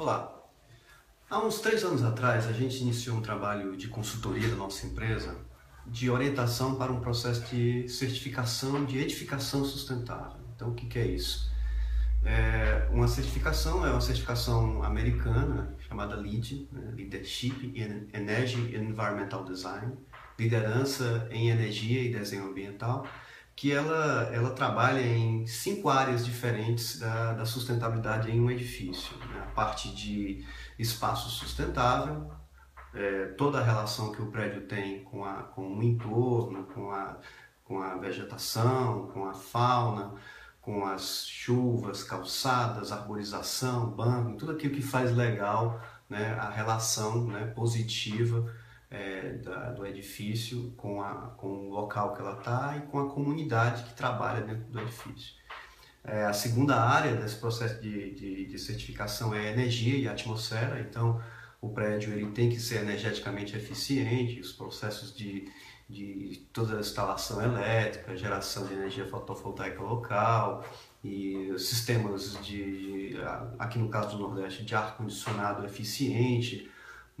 Olá. Há uns três anos atrás, a gente iniciou um trabalho de consultoria da nossa empresa de orientação para um processo de certificação de edificação sustentável. Então, o que, é isso? É uma certificação é uma certificação americana chamada LEED, né? Leadership in Energy and Environmental Design, liderança em energia e desenho ambiental, que ela, ela trabalha em cinco áreas diferentes da, da sustentabilidade em um edifício. Né? A parte de espaço sustentável, é, toda a relação que o prédio tem com, a, com o entorno, com a, com a vegetação, com a fauna, com as chuvas, calçadas, arborização, banco, tudo aquilo que faz legal né, a relação né, positiva é, da, do edifício com, a, com o local que ela está e com a comunidade que trabalha dentro do edifício. É, a segunda área desse processo de, de, de, certificação é energia e atmosfera, então o prédio ele tem que ser energeticamente eficiente, os processos de, de toda a instalação elétrica, geração de energia fotovoltaica local e sistemas de, aqui no caso do Nordeste, de ar-condicionado eficiente,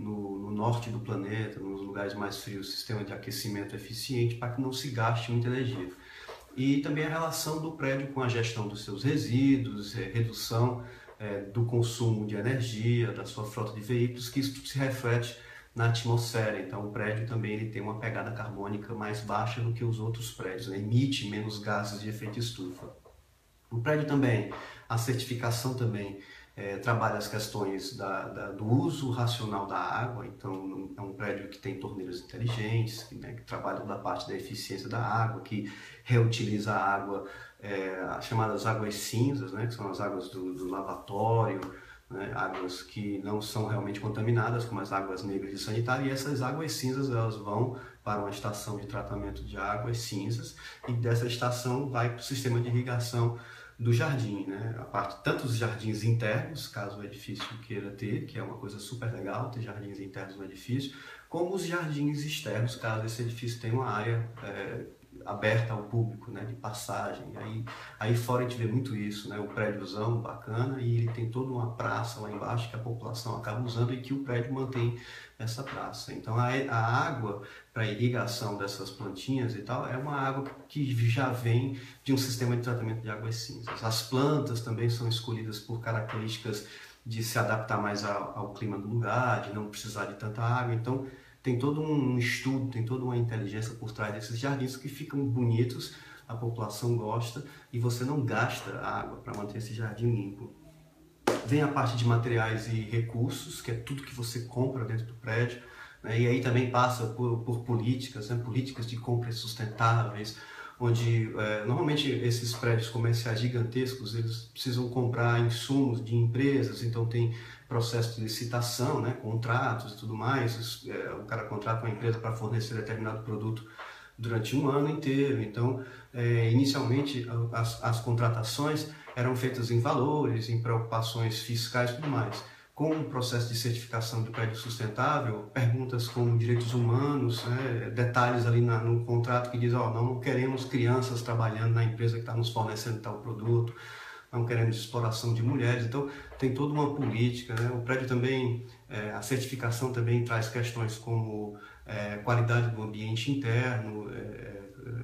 no, no, norte do planeta, nos lugares mais frios, sistema de aquecimento eficiente para que não se gaste muita energia. E também a relação do prédio com a gestão dos seus resíduos, é, redução é, do consumo de energia, da sua frota de veículos, que isso se reflete na atmosfera. Então, o prédio também ele tem uma pegada carbônica mais baixa do que os outros prédios, né? emite menos gases de efeito estufa. O prédio também, a certificação também é, trabalha as questões da, da, do uso racional da água, então é um prédio que tem torneiras inteligentes, que, né, que trabalha da parte da eficiência da água, que reutiliza a água, é, as chamadas águas cinzas, né, que são as águas do, do lavatório, né, águas que não são realmente contaminadas, como as águas negras de sanitário, e essas águas cinzas elas vão para uma estação de tratamento de águas cinzas, e dessa estação vai para o sistema de irrigação do jardim, né? A parte tanto os jardins internos, caso o edifício queira ter, que é uma coisa super legal ter jardins internos no edifício, como os jardins externos, caso esse edifício tenha uma área é, aberta ao público, né, de passagem. Aí, aí fora a gente vê muito isso, né, o prédiozão bacana e ele tem toda uma praça lá embaixo que a população acaba usando e que o prédio mantém essa praça. Então a, a água para irrigação dessas plantinhas e tal é uma água que já vem de um sistema de tratamento de águas cinzas. As plantas também são escolhidas por características de se adaptar mais ao, ao clima do lugar, de não precisar de tanta água. Então tem todo um estudo, tem toda uma inteligência por trás desses jardins que ficam bonitos, a população gosta e você não gasta água para manter esse jardim limpo. Vem a parte de materiais e recursos, que é tudo que você compra dentro do prédio, né? e aí também passa por, por políticas, né? políticas de compras sustentáveis, onde é, normalmente esses prédios comerciais gigantescos eles precisam comprar insumos de empresas, então tem processo de licitação, né, contratos e tudo mais. É, o cara contrata uma empresa para fornecer determinado produto durante um ano inteiro. Então, é, inicialmente as, as contratações eram feitas em valores, em preocupações fiscais e tudo mais com o processo de certificação do prédio sustentável, perguntas como direitos humanos, né, detalhes ali na, no contrato que diz, ó, oh, não queremos crianças trabalhando na empresa que está nos fornecendo tal produto, não queremos exploração de mulheres, então tem toda uma política, né? o prédio também, é, a certificação também traz questões como é, qualidade do ambiente interno, é, é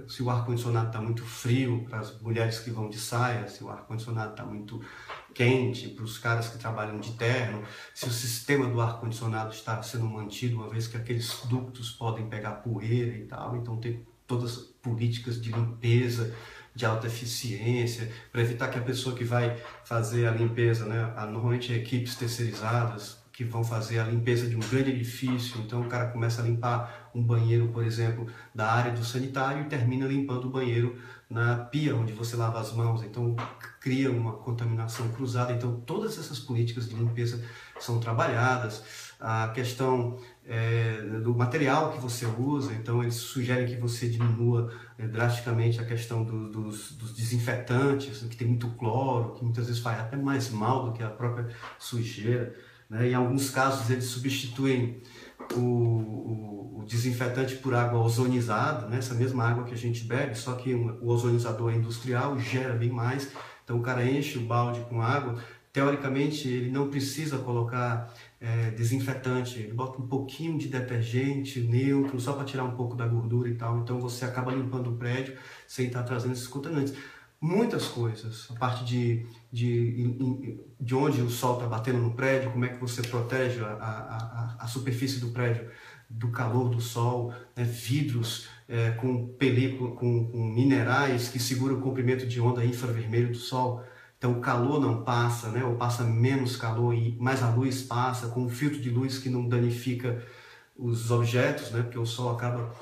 se o ar-condicionado está muito frio para as mulheres que vão de saia, se o ar-condicionado está muito quente para os caras que trabalham de terno, se o sistema do ar-condicionado está sendo mantido, uma vez que aqueles ductos podem pegar poeira e tal, então tem todas as políticas de limpeza, de alta eficiência, para evitar que a pessoa que vai fazer a limpeza, né, normalmente equipes terceirizadas, que vão fazer a limpeza de um grande edifício. Então o cara começa a limpar um banheiro, por exemplo, da área do sanitário e termina limpando o banheiro na pia onde você lava as mãos. Então cria uma contaminação cruzada. Então todas essas políticas de limpeza são trabalhadas. A questão é, do material que você usa, então eles sugerem que você diminua é, drasticamente a questão do, dos, dos, desinfetantes, que tem muito cloro, que muitas vezes faz até mais mal do que a própria sujeira. Né? Em alguns casos, eles substituem o, o, o, desinfetante por água ozonizada, né? essa mesma água que a gente bebe, só que o ozonizador é industrial, gera bem mais. Então o cara enche o balde com água, teoricamente ele não precisa colocar é, desinfetante, ele bota um pouquinho de detergente neutro só para tirar um pouco da gordura e tal, então você acaba limpando o prédio sem estar trazendo esses contaminantes. Muitas coisas, a parte de, de, de onde o sol está batendo no prédio, como é que você protege a, a, a superfície do prédio do calor do sol, né? vidros é, com película, com, com minerais que seguram o comprimento de onda infravermelho do sol. Então o calor não passa, né? ou passa menos calor, e mais a luz passa, com um filtro de luz que não danifica os objetos, né? porque o sol acaba.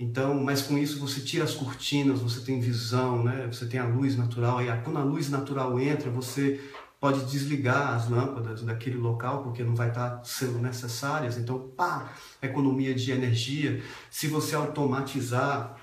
Então, mas com isso você tira as cortinas, você tem visão, né? você tem a luz natural, e quando a luz natural entra, você pode desligar as lâmpadas daquele local porque não vai estar sendo necessárias. Então, pá, economia de energia. Se você automatizar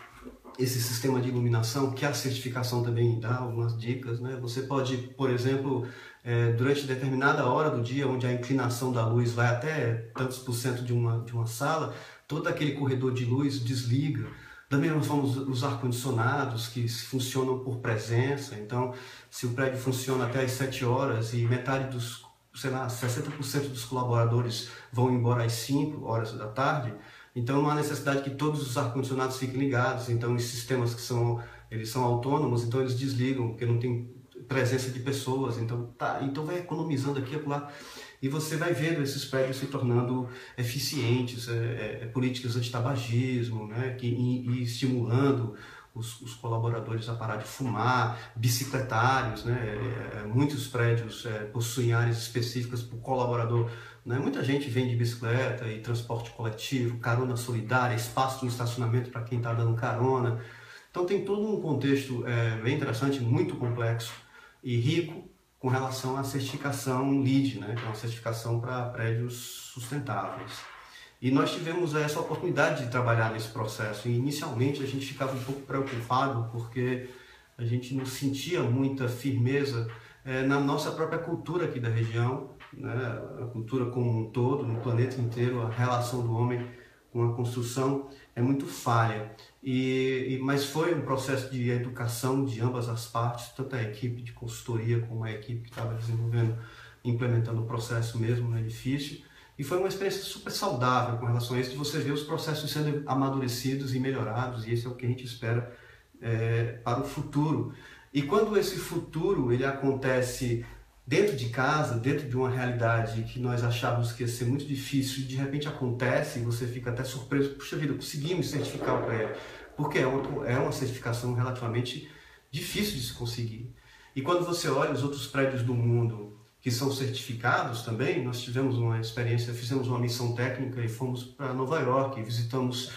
esse sistema de iluminação, que a certificação também dá algumas dicas, né? Você pode, por exemplo, é, durante determinada hora do dia, onde a inclinação da luz vai até tantos por cento de uma, de uma sala, todo aquele corredor de luz desliga. Da mesma forma, os, os ar-condicionados que funcionam por presença. Então, se o prédio funciona até às 7 horas e metade dos, sei lá, 60% dos colaboradores vão embora às 5 horas da tarde, então não há necessidade que todos os ar-condicionados fiquem ligados. Então os sistemas que são eles são autônomos, então eles desligam porque não tem presença de pessoas. Então tá, então vai economizando aqui e lá e você vai vendo esses prédios se tornando eficientes, é, é, é políticas antitabagismo, né, que, e, e estimulando os, os, colaboradores a parar de fumar, bicicletários, né, é, é muitos prédios é, possuem áreas específicas para o colaborador né? Muita gente vem de bicicleta e transporte coletivo, carona solidária, espaço no estacionamento para quem está dando carona. Então tem todo um contexto bem interessante, muito complexo e rico com relação à certificação LEED, né? que é uma certificação para prédios sustentáveis. E nós tivemos essa oportunidade de trabalhar nesse processo. E inicialmente a gente ficava um pouco preocupado porque a gente não sentia muita firmeza é, na nossa própria cultura aqui da região né, a cultura como um todo, no planeta inteiro, a relação do homem com a construção é muito falha. E, e, mas foi um processo de educação de ambas as partes, tanto a equipe de consultoria como a equipe que estava desenvolvendo, implementando o processo mesmo no edifício. E foi uma experiência super saudável com relação a isso, de você ver os processos sendo amadurecidos e melhorados, e esse é o que a gente espera é, para o futuro. E quando esse futuro ele acontece dentro de casa, dentro de uma realidade que nós achávamos que ia ser muito difícil de repente acontece e você fica até surpreso, puxa vida, conseguimos certificar o prédio, porque é uma, é uma certificação relativamente difícil de se conseguir. E quando você olha os outros prédios do mundo que são certificados também, nós tivemos uma experiência, fizemos uma missão técnica e fomos para Nova York, visitamos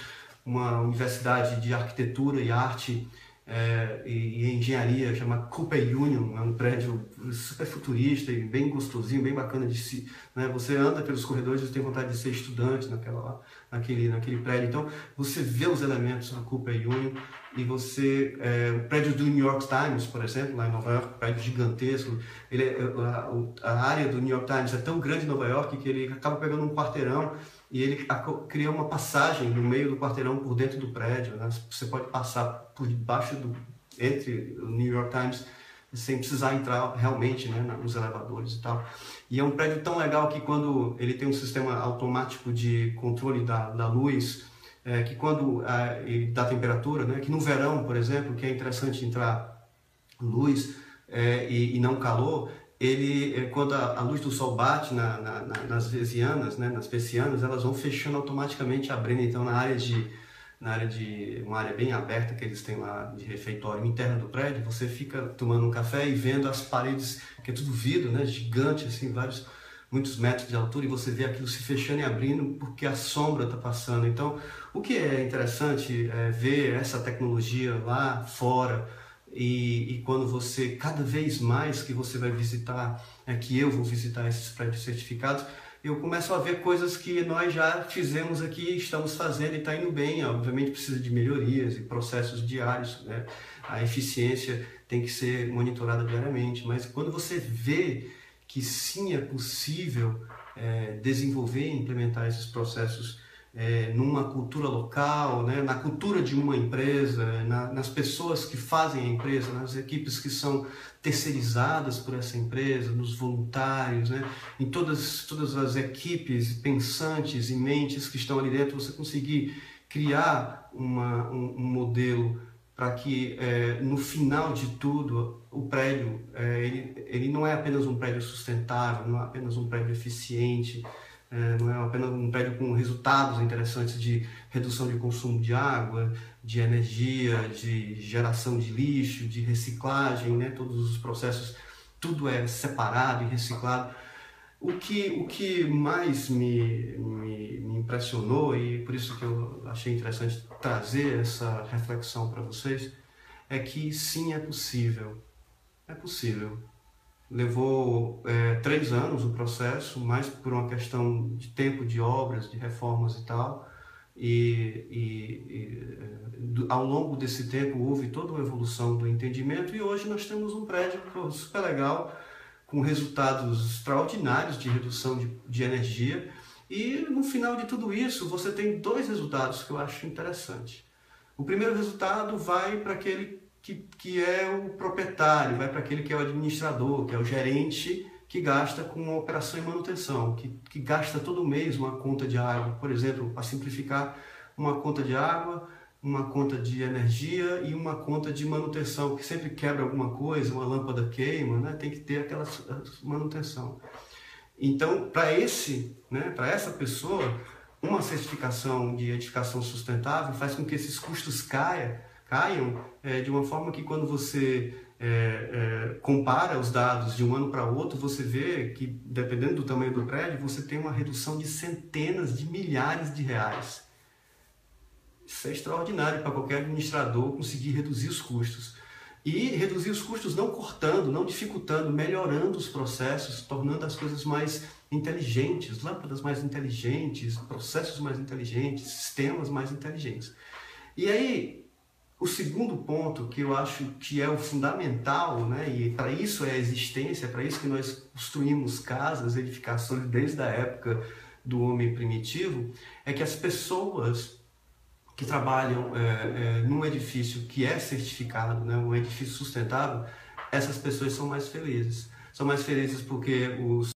uma universidade de arquitetura e arte é, e, e, engenharia, chama Cooper Union, é um prédio super futurista e bem gostosinho, bem bacana de se. Né? Você anda pelos corredores e tem vontade de ser estudante naquela, naquele, naquele prédio. Então, você vê os elementos da Cooper Union e você. É, o prédio do New York Times, por exemplo, lá em Nova York, um prédio gigantesco, ele, é, a, a área do New York Times é tão grande em Nova York que ele acaba pegando um quarteirão e ele cria uma passagem no meio do quarteirão por dentro do prédio. Né? Você pode passar por debaixo do entre o New York Times sem precisar entrar realmente né, nos elevadores e tal. E é um prédio tão legal que quando ele tem um sistema automático de controle da, da luz, é, que quando é, da temperatura, né, que no verão, por exemplo, que é interessante entrar luz é, e, e não calor, ele, eh, quando a, a, luz do sol bate na, na, na, nas vesianas, né, nas persianas, elas vão fechando automaticamente, abrindo então na área de na área de uma área bem aberta que eles têm lá de refeitório interno do prédio, você fica tomando um café e vendo as paredes que é tudo vidro, né, gigante assim, vários muitos metros de altura e você vê aquilo se fechando e abrindo porque a sombra está passando. Então, o que é interessante é ver essa tecnologia lá fora e, e, quando você, cada vez mais que você vai visitar, é, que eu vou visitar esses prédios certificados, eu começo a ver coisas que nós já fizemos aqui, estamos fazendo e está indo bem. Obviamente precisa de melhorias e processos diários, né? a eficiência tem que ser monitorada diariamente, mas quando você vê que sim é possível é, desenvolver e implementar esses processos é, numa cultura local, né, na cultura de uma empresa, na, nas pessoas que fazem a empresa, nas equipes que são terceirizadas por essa empresa, nos voluntários, né, em todas, todas as equipes pensantes e mentes que estão ali dentro, você conseguir criar uma, um, um modelo para que é, no final de tudo o prédio é, ele, ele não é apenas um prédio sustentável, não é apenas um prédio eficiente, é, não é apenas um prédio com resultados interessantes de redução de consumo de água, de energia, de geração de lixo, de reciclagem, né? todos os processos, tudo é separado e reciclado. O que, o que mais me, me, me impressionou, e por isso que eu achei interessante trazer essa reflexão para vocês, é que sim, é possível. É possível Levou é, três anos o processo, mais por uma questão de tempo de obras, de reformas e tal. E, e, e é, ao longo desse tempo houve toda uma evolução do entendimento e hoje nós temos um prédio super legal, com resultados extraordinários de redução de, de energia. E no final de tudo isso, você tem dois resultados que eu acho interessante. O primeiro resultado vai para aquele que, que é o proprietário, vai para aquele que é o administrador, que é o gerente que gasta com operação e manutenção, que, que gasta todo mês uma conta de água, por exemplo, para simplificar, uma conta de água, uma conta de energia e uma conta de manutenção, que sempre quebra alguma coisa, uma lâmpada queima, né? tem que ter aquela manutenção. Então, para esse, né, para essa pessoa, uma certificação de edificação sustentável faz com que esses custos caiam caiam é, de uma forma que quando você é, é, compara os dados de um ano para outro, você vê que, dependendo do tamanho do prédio, você tem uma redução de centenas de milhares de reais. Isso é extraordinário para qualquer administrador conseguir reduzir os custos. E reduzir os custos não cortando, não dificultando, melhorando os processos, tornando as coisas mais inteligentes, lâmpadas mais inteligentes, processos mais inteligentes, sistemas mais inteligentes. E aí, o segundo ponto que eu acho que é o fundamental, né, e para isso é a existência, para isso que nós construímos casas, edificações desde a época do homem primitivo, é que as pessoas que trabalham é, é, num edifício que é certificado, né, um edifício sustentável, essas pessoas são mais felizes. São mais felizes porque os